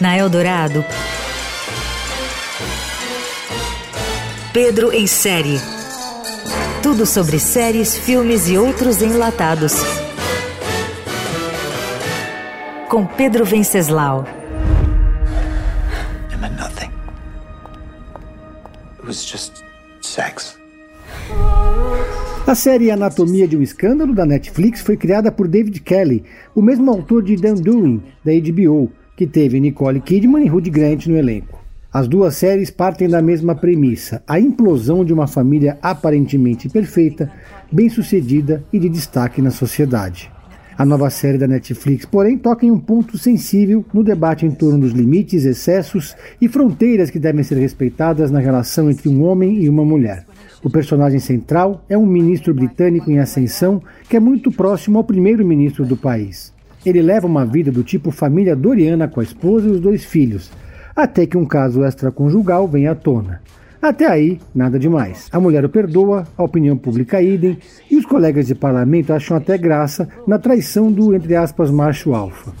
Na Eldorado, Pedro em série. Tudo sobre séries, filmes e outros enlatados. Com Pedro Venceslau. It meant nothing. It was just sex. A série Anatomia de um Escândalo da Netflix foi criada por David Kelly, o mesmo autor de The Undoing, da HBO, que teve Nicole Kidman e Hugh Grant no elenco. As duas séries partem da mesma premissa: a implosão de uma família aparentemente perfeita, bem-sucedida e de destaque na sociedade. A nova série da Netflix, porém, toca em um ponto sensível no debate em torno dos limites, excessos e fronteiras que devem ser respeitadas na relação entre um homem e uma mulher. O personagem central é um ministro britânico em ascensão que é muito próximo ao primeiro-ministro do país. Ele leva uma vida do tipo família Doriana com a esposa e os dois filhos, até que um caso extraconjugal vem à tona. Até aí, nada demais. A mulher o perdoa, a opinião pública idem, e os colegas de parlamento acham até graça na traição do, entre aspas, macho alfa.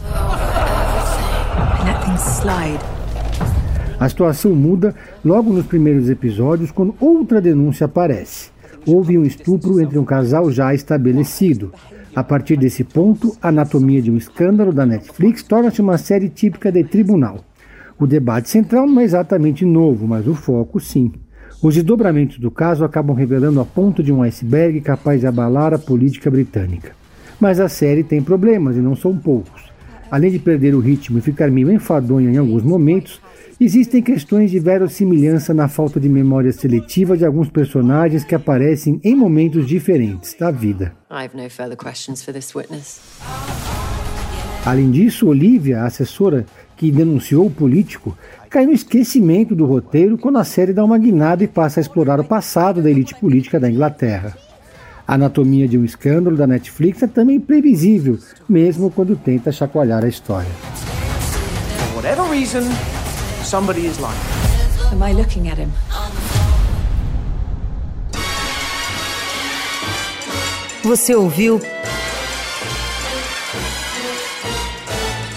A situação muda logo nos primeiros episódios quando outra denúncia aparece. Houve um estupro entre um casal já estabelecido. A partir desse ponto, a Anatomia de um Escândalo da Netflix torna-se uma série típica de tribunal. O debate central não é exatamente novo, mas o foco sim. Os desdobramentos do caso acabam revelando a ponta de um iceberg capaz de abalar a política britânica. Mas a série tem problemas e não são poucos. Além de perder o ritmo e ficar meio enfadonha em alguns momentos, existem questões de verossimilhança na falta de memória seletiva de alguns personagens que aparecem em momentos diferentes da vida. Além disso, Olivia, a assessora que denunciou o político, cai no esquecimento do roteiro quando a série dá uma guinada e passa a explorar o passado da elite política da Inglaterra. A anatomia de um escândalo da Netflix é também previsível, mesmo quando tenta chacoalhar a história. For whatever reason, somebody is lying. Am I looking at him? Você ouviu